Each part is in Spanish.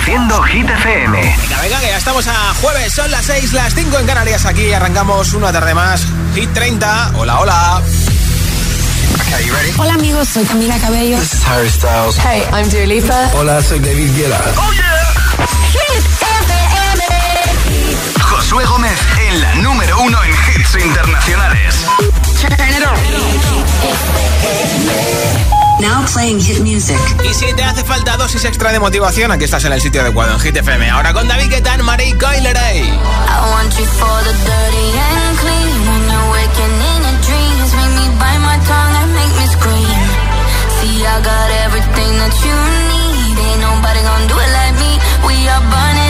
Reproduciendo Hit FM. Venga, venga, que ya estamos a jueves, son las 6, las 5 en Canarias. Aquí arrancamos una tarde más. Hit 30. Hola, hola. Hola amigos, soy Camila Cabello. This is Harry Styles. Hey, I'm Dua Lipa. Hola, soy David Guetta. Oh yeah. Hit FM. Josué Gómez en la número uno en hits internacionales. Now playing hit music. Y si te hace falta dosis extra de motivación, aquí estás en el sitio adecuado en Hit FM. Ahora con David Guetta, Marie Coileray. I want you for the dirty and clean. When you're waking in your dreams, make me bite my tongue and make me scream. See, I got everything that you need. Ain't nobody gonna do it like me. We are burning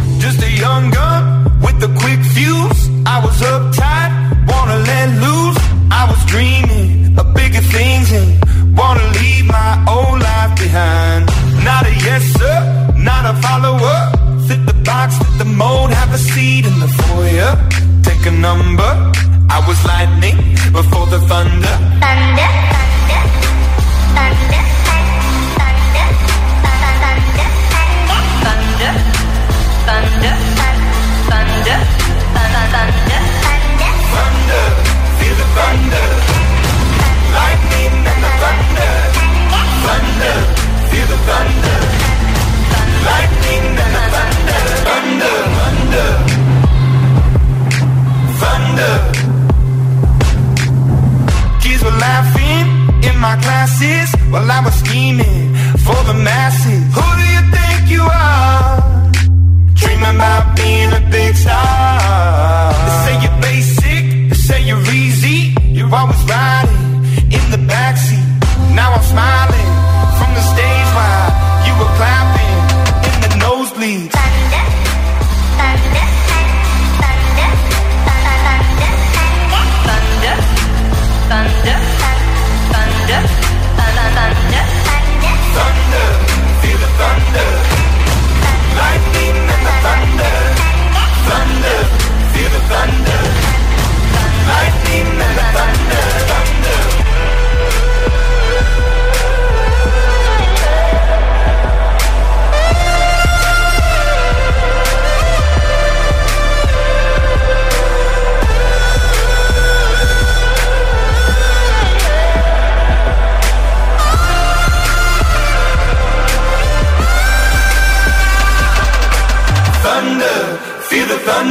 For the masses.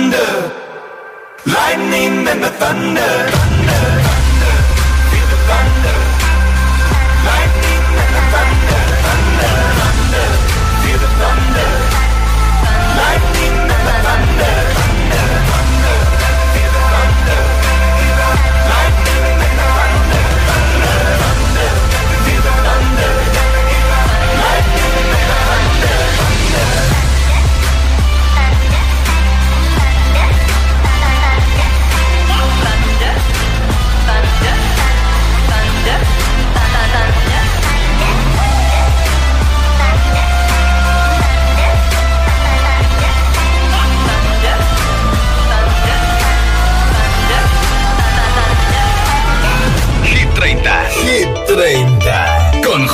Thunder, lightning and the thunder.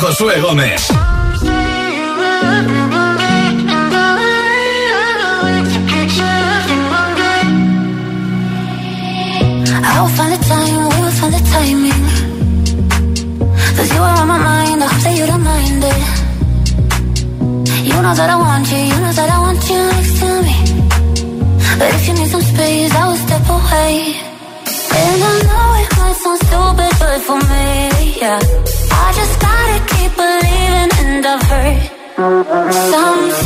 Josué Gómez. I'll find you you. You know that I want you, you know that I want Something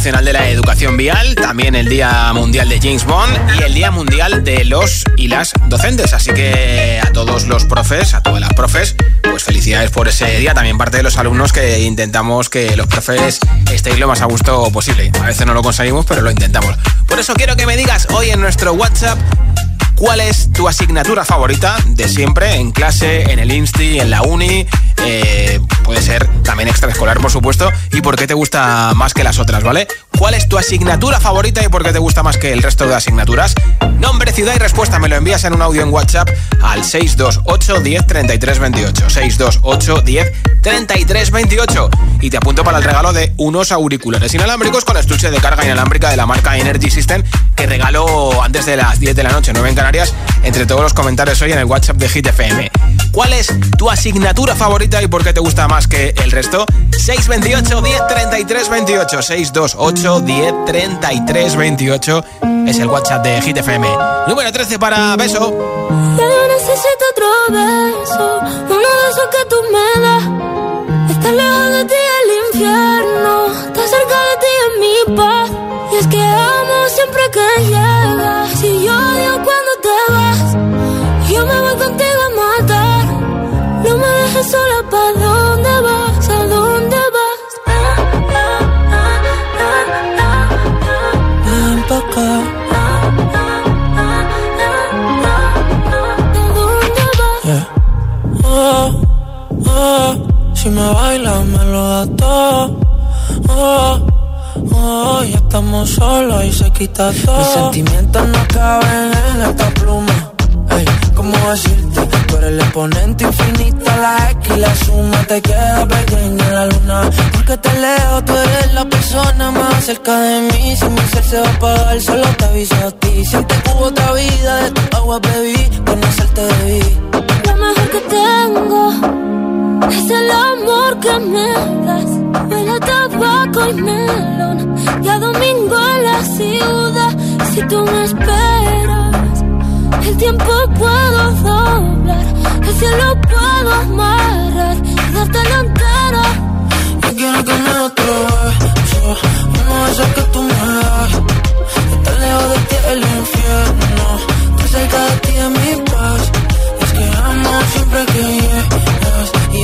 Internacional de la Educación Vial, también el Día Mundial de James Bond y el Día Mundial de los y las docentes. Así que a todos los profes, a todas las profes, pues felicidades por ese día. También parte de los alumnos que intentamos que los profes estéis lo más a gusto posible. A veces no lo conseguimos, pero lo intentamos. Por eso quiero que me digas hoy en nuestro WhatsApp ¿Cuál es tu asignatura favorita de siempre en clase, en el Insti, en la uni? Eh, puede ser también extraescolar, por supuesto. ¿Y por qué te gusta más que las otras, vale? ¿Cuál es tu asignatura favorita y por qué te gusta más que el resto de asignaturas? Nombre, ciudad y respuesta me lo envías en un audio en WhatsApp al 628 10 33 28. 628 10 33 28. Y te apunto para el regalo de unos auriculares inalámbricos con estuche de carga inalámbrica de la marca Energy System que regalo antes de las 10 de la noche, 9 en Canarias, entre todos los comentarios hoy en el WhatsApp de Hit FM. ¿Cuál es tu asignatura favorita y por qué te gusta más que el resto? 628 10 33 28. 628 10 33 28 es el WhatsApp de Hit FM. Número 13 para beso. Yo necesito otro beso, uno de esos que tú me das. Estar lejos de ti el infierno, estar cerca de ti es mi paz. Y es que amo siempre que llegas. Si yo me bailas me lo das todo. Oh, oh, ya estamos solos y se quita todo. Mis sentimientos no caben en esta pluma. cómo decirte. Tú eres el exponente infinito, la X y la suma te queda pequeña en la luna. Porque te leo, tú eres la persona más cerca de mí. Si mi ser se va a apagar, solo te aviso a ti. Siente que hubo otra vida, de tu agua bebí, conocerte debí. Lo mejor que tengo es el amor que me das. Huele a tabaco y melón, y a domingo en la ciudad. Si tú me esperas, el tiempo puedo doblar, el cielo puedo amarrar y darte la entera. Yo quiero que me otro beso, uno de esos que tú me das. Estar lejos de ti el infierno, estar cerca de ti es mi paz. Es que amo siempre que llegas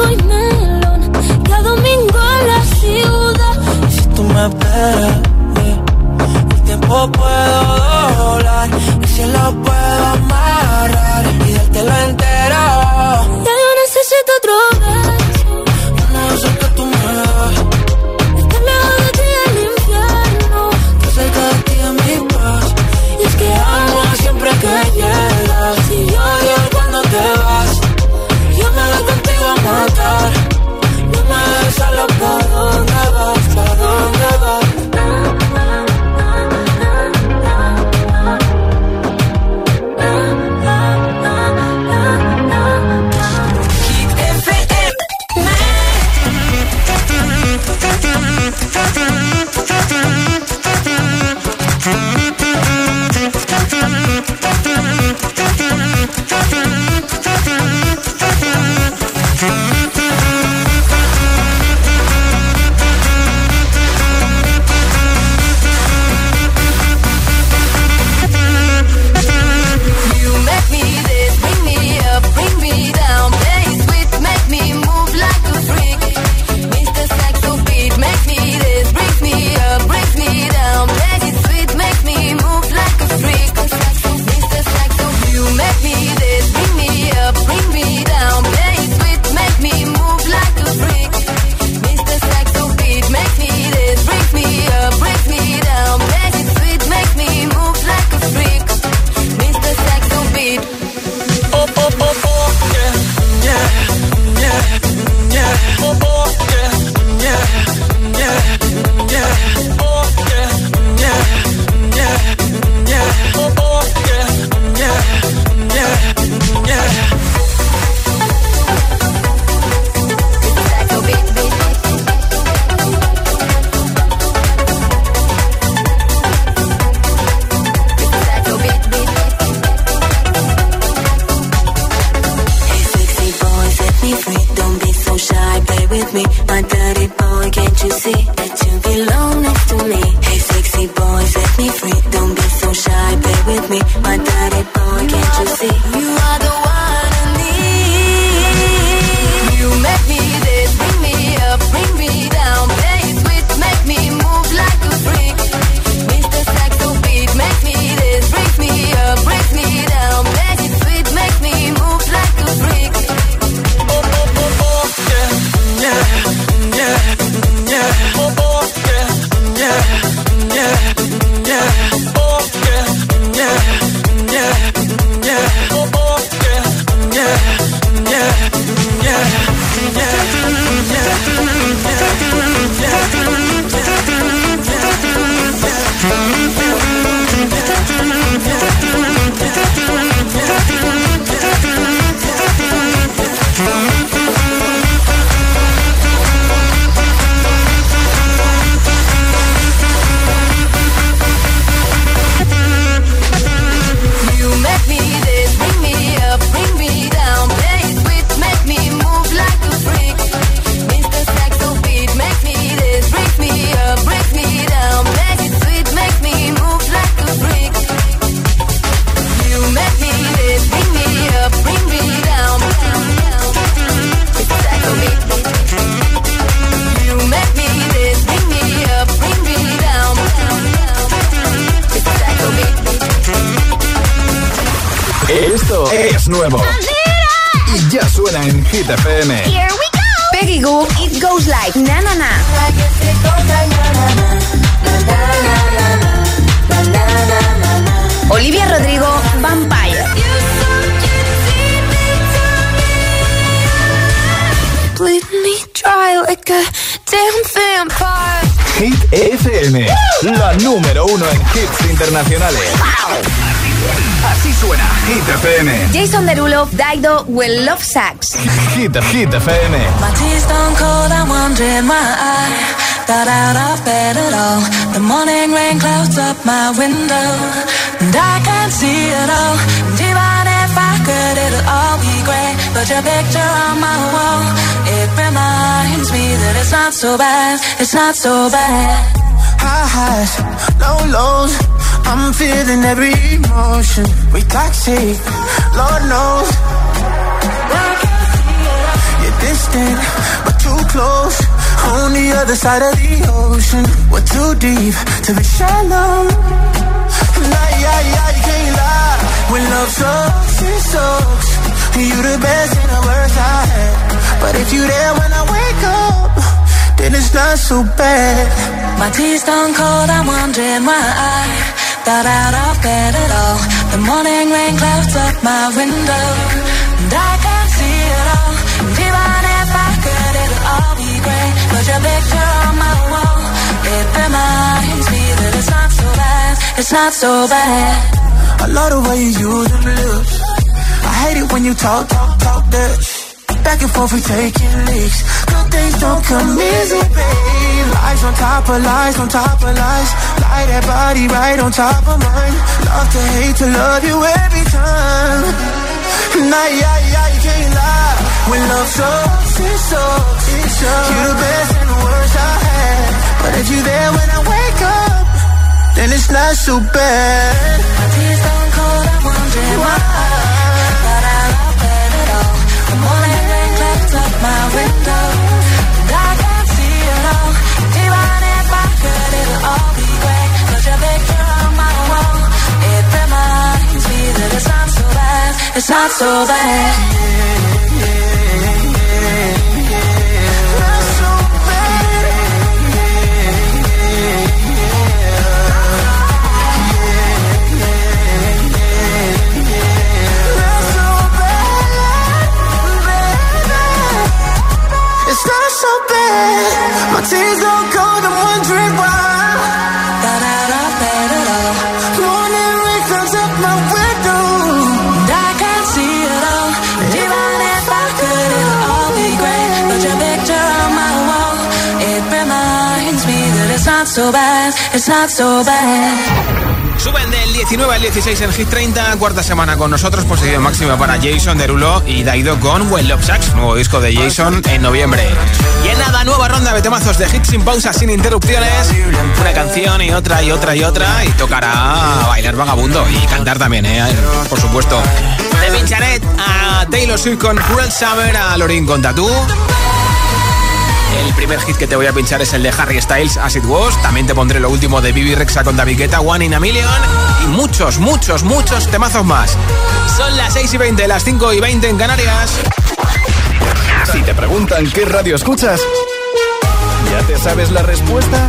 tabaco y melón y a domingo en la ciudad Y si tú me esperas, eh, el tiempo puedo doblar, el cielo puedo amarrar y dártelo entero. Ya yo necesito otro Daido, Will Love Sax. Hit, the Hit the FM. My tea's stone cold, I'm wondering why I got out of bed at all. The morning rain clouds up my window, and I can't see it all. And even if I could, it'll all be great. But your picture on my wall, it reminds me that it's not so bad, it's not so bad. High highs, low lows. I'm feeling every emotion. We toxic, Lord knows. Distant, but too close. On the other side of the ocean, we're too deep to be shallow. Nah, yeah, yeah, you can't lie. When love sucks, it sucks. You're the best and the worst I had. But if you're there when I wake up, then it's not so bad. My tea's stone cold, I'm wondering why I got out of bed at all. The morning rain clouds up my window, and I your picture on my wall, it reminds me that it's not so bad, it's not so bad. I love the way you use them lips. I hate it when you talk, talk, talk that. Back and forth, we taking leaks. Good things don't come easy, babe. Lies on top of lies, on top of lies. Lie that body right on top of mine. Love to hate to love you every time. Nah, yeah, yeah, you can't lie. When love sucks, it sucks. It sucks. You the best and the worst I had. But if you're there when I wake up, then it's not so bad. My tea's stone cold, I'm wondering why I got out of bed at all. The morning rain clouds up my window, and I can't see it all. Even if I could, it'll all be great. But your picture on my wall, it reminds me that it's not so bad, it's not so bad. So bad. Suben del 19 al 16 en Hit 30, cuarta semana con nosotros, posición máxima para Jason Derulo y Daido con Well Love Sax, nuevo disco de Jason en noviembre. Y en nada, nueva ronda de temazos de hits sin pausa, sin interrupciones, una canción y otra y otra y otra, y tocará bailar vagabundo y cantar también, ¿eh? por supuesto. Te pincharé a Taylor Swift con Cruel Summer, a Lorin con Tattoo. El primer hit que te voy a pinchar es el de Harry Styles, As It Was. También te pondré lo último de Bibi Rexa con David Guetta, One in a Million. Y muchos, muchos, muchos temazos más. Son las 6 y 20, las 5 y 20 en Canarias. Si te preguntan qué radio escuchas, ¿ya te sabes la respuesta?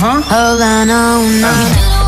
hold on oh,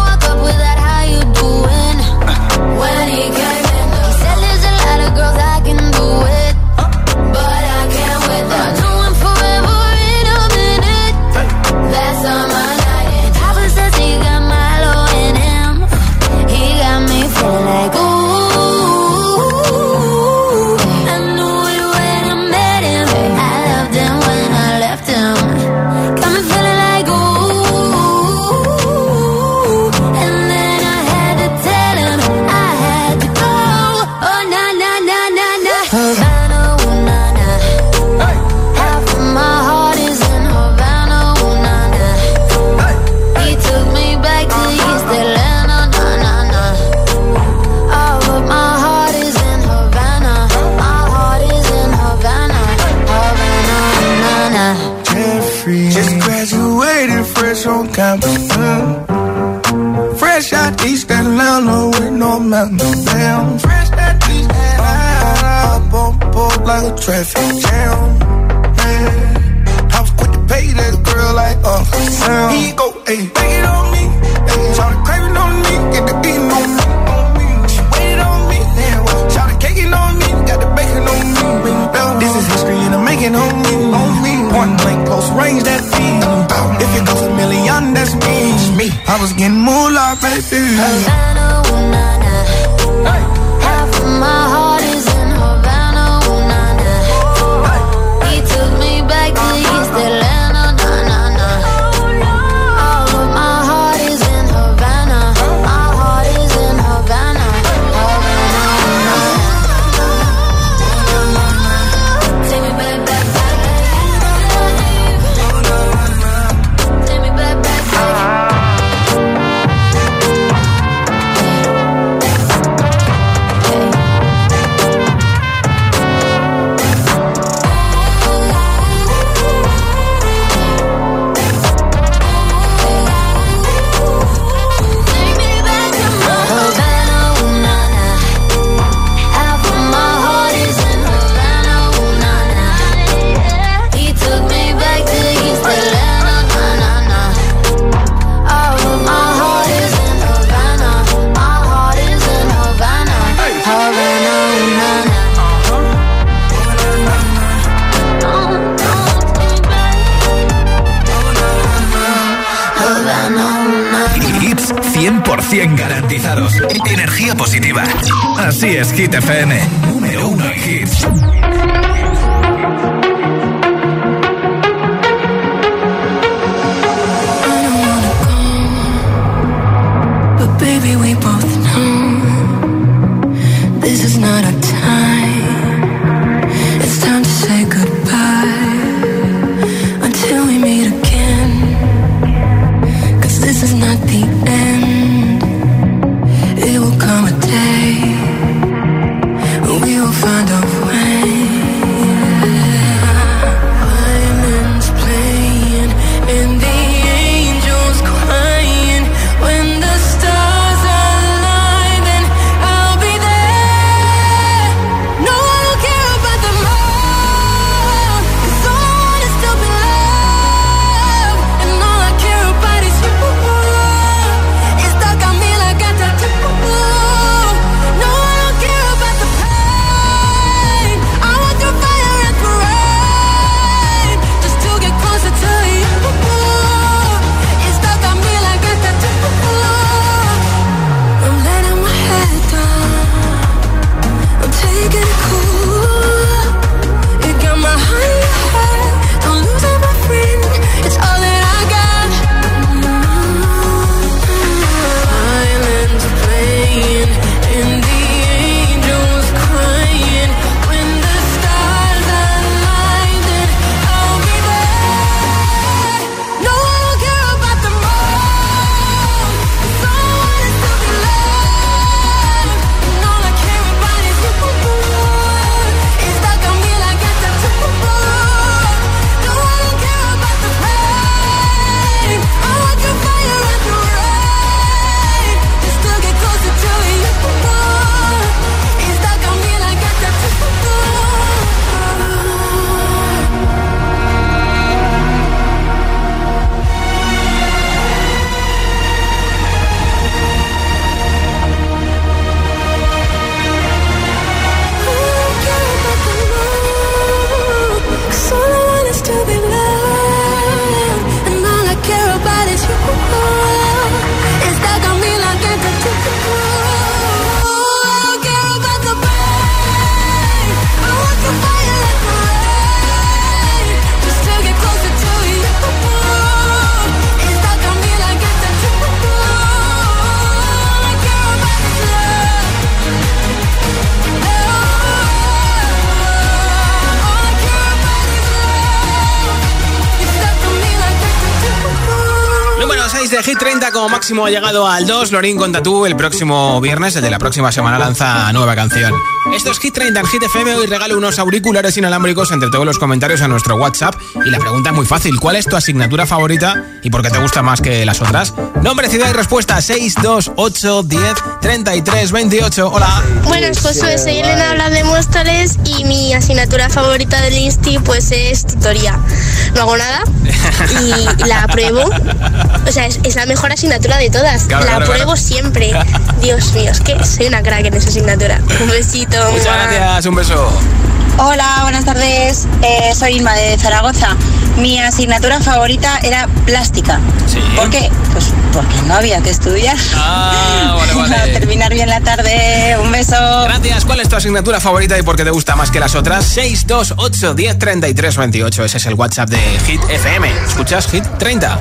de Hit 30 como máximo ha llegado al 2. Lorín con Tatú el próximo viernes, el de la próxima semana, lanza nueva canción. Esto es Hit 30 en Hit FM. Hoy regalo unos auriculares inalámbricos entre todos los comentarios a nuestro WhatsApp. Y la pregunta es muy fácil: ¿cuál es tu asignatura favorita y por qué te gusta más que las otras? Nombre, ciudad y respuesta: 628 10 33 28. Hola. Buenas, Josué. Soy Elena, habla de Móstoles y mi asignatura favorita del Insti pues es tutoría. No hago nada y la apruebo o sea, es, la mejor asignatura de todas. la apruebo siempre. Dios mío, es que soy una crack en esa asignatura. Un besito. Muchas gracias, un beso. Hola, buenas tardes. Eh, soy Irma de Zaragoza. Mi asignatura favorita era plástica. ¿Por qué? Pues porque no había que estudiar. Ah, vale, vale. terminar bien la tarde. Un beso. Gracias. ¿Cuál es tu asignatura favorita y por qué te gusta más que las otras? 628 10 33 28. Ese es el WhatsApp de Hit FM. ¿Escuchas Hit 30?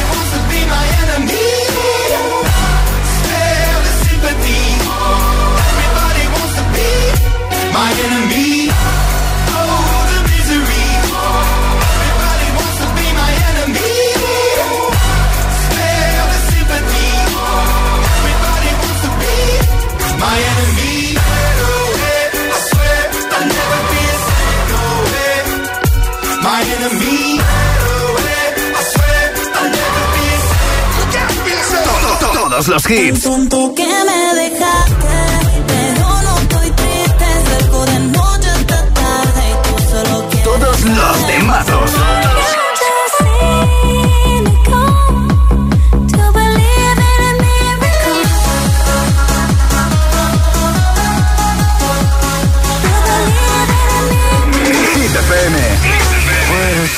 Los hits. tonto que me dejaste, pero no estoy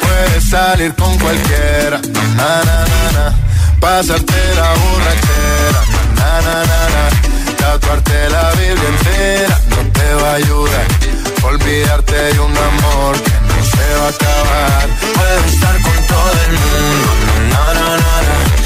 Puedes salir con cualquiera, na, na, na, na. pasarte la borrachera, na, na, na, na, tatuarte la Biblia entera no te va a ayudar. Olvidarte de un amor que no se va a acabar. Puedo estar con todo el mundo, na, na, na. na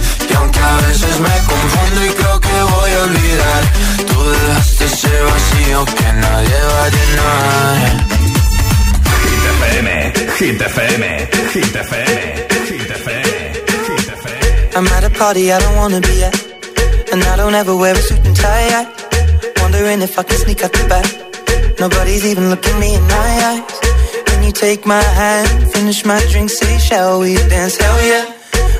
Y aunque a veces me confundo y creo que voy a olvidar, tú dejaste ese vacío que nadie va a llenar. Hit FM, Hit FM, Hit FM, Hit FM, Hit FM. I'm at a party I don't wanna be at. And I don't ever wear a suit and tie. I wondering if I can sneak out the back. Nobody's even looking me in my eyes. Can you take my hand, finish my drink, say, shall we dance? Hell yeah.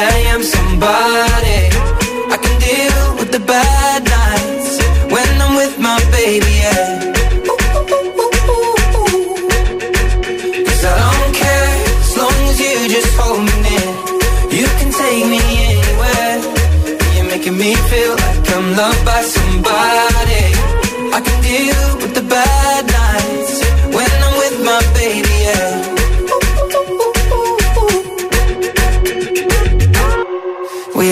I am somebody.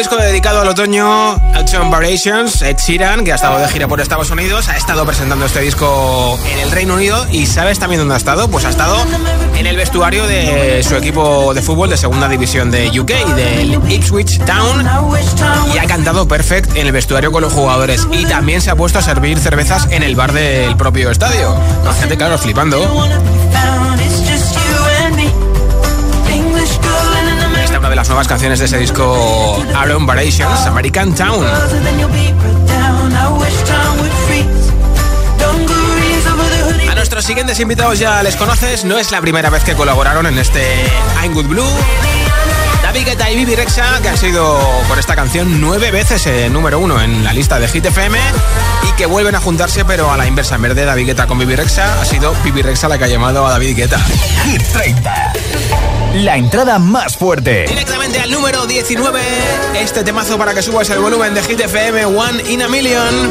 disco dedicado al otoño, Action Variations, Ed Sheeran, que ha estado de gira por Estados Unidos, ha estado presentando este disco en el Reino Unido y ¿sabes también dónde ha estado? Pues ha estado en el vestuario de su equipo de fútbol de segunda división de UK, del Ipswich Town, y ha cantado Perfect en el vestuario con los jugadores y también se ha puesto a servir cervezas en el bar del propio estadio. La gente, claro, flipando. Las nuevas canciones de ese disco Aaron Variations, American Town. A nuestros siguientes invitados ya les conoces, no es la primera vez que colaboraron en este I'm Good Blue. David Guetta y Bibi Rexa, que han sido por esta canción nueve veces el número uno en la lista de Hit FM y que vuelven a juntarse, pero a la inversa. En vez David Guetta con Bibi Rexa, ha sido Bibi Rexa la que ha llamado a David Guetta. Hit 30. La entrada más fuerte. Directamente al número 19, este temazo para que subas el volumen de Hit FM, One in a Million.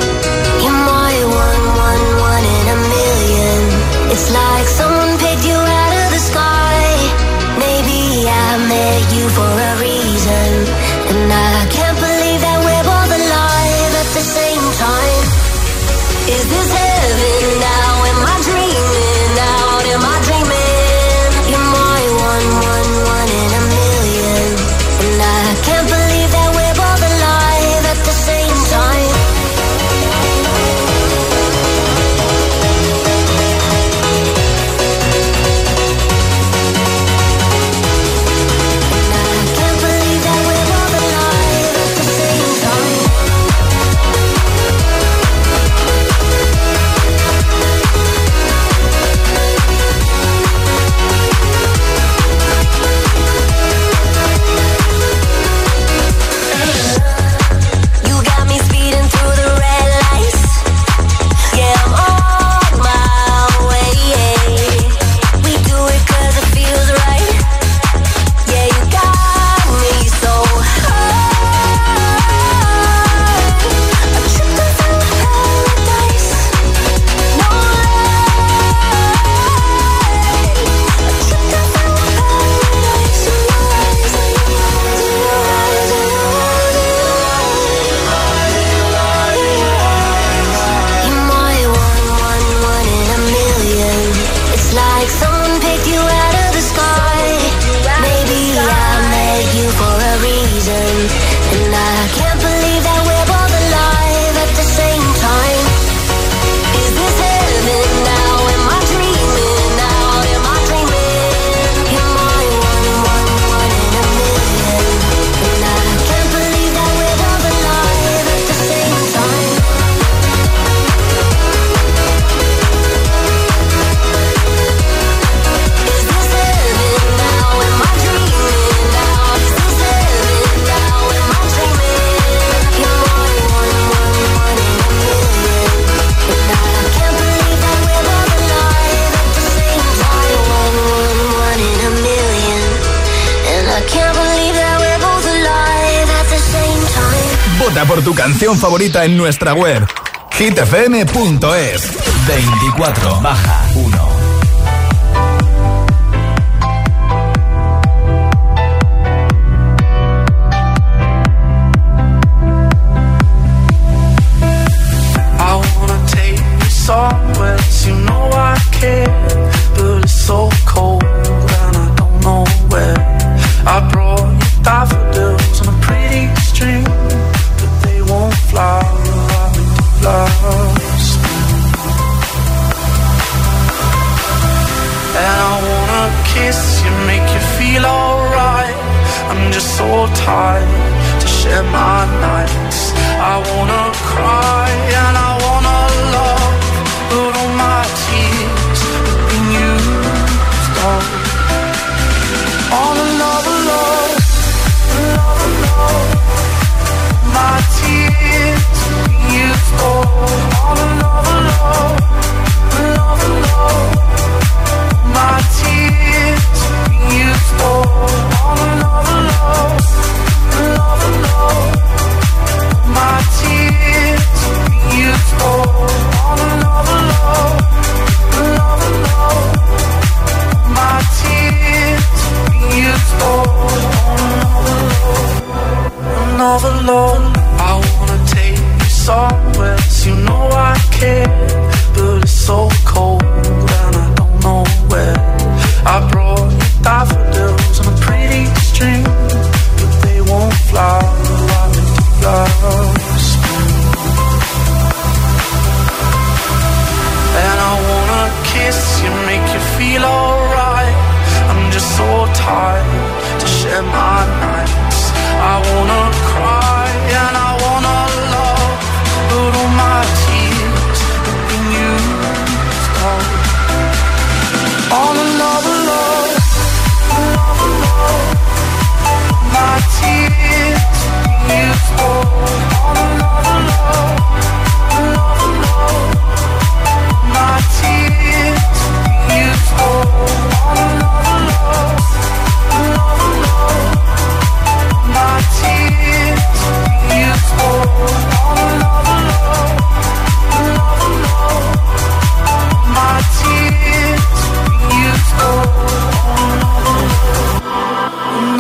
Canción favorita en nuestra web hitfm.es 24 baja 1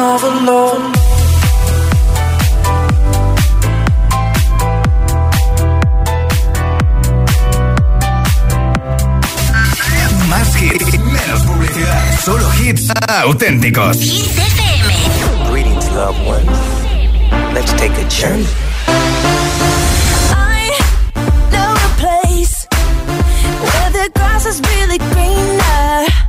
Another. Más hits, menos publicidad. Solo hits auténticos. Greetings, loved ones. Let's take a journey. I know a place where the grass is really greener.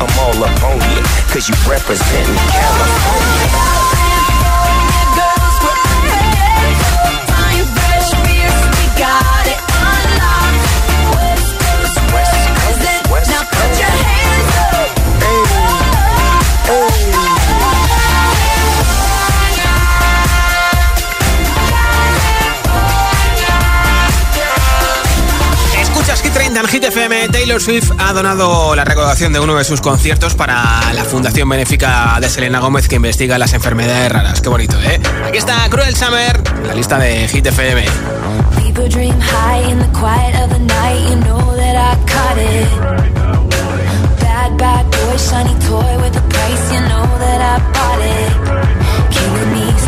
I'm all up on you, cause you representing California. Got it unlocked. West Coast, West Coast, West Coast. Now put your hands. 30 en Hit FM. Taylor Swift ha donado la recaudación de uno de sus conciertos para la Fundación Benéfica de Selena Gómez que investiga las enfermedades raras. Qué bonito, ¿eh? Aquí está Cruel Summer, la lista de Hit FM. Bad boy, shiny toy with a price. You know that I bought it. Killing me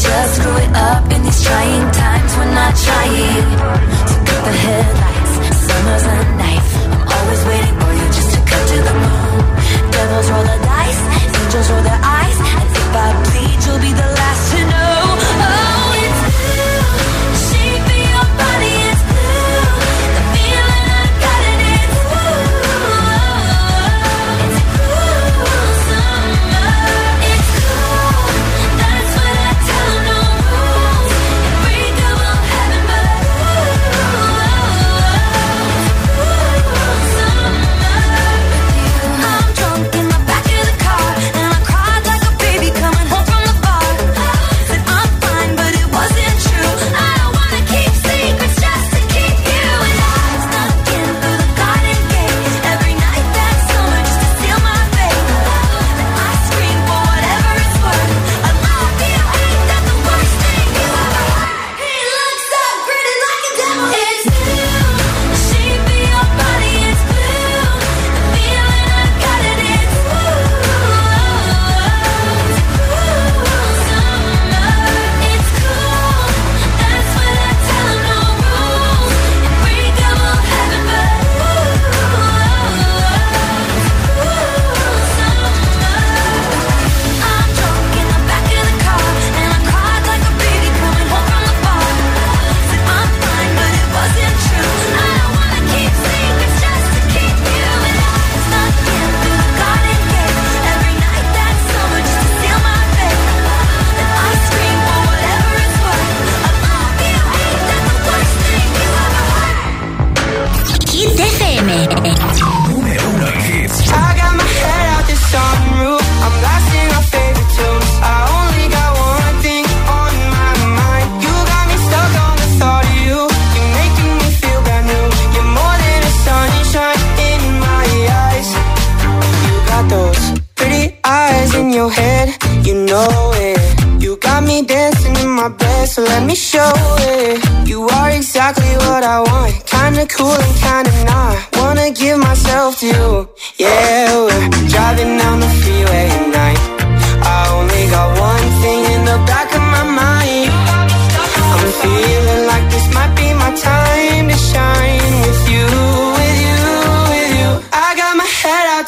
just screw it up in these trying times. We're not trying to cut the headlights. Summer's a knife. I'm always waiting for you just to cut to the moon. Devils roll the dice, angels roll their eyes. And if I bleed, you'll be the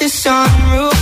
the sunroof.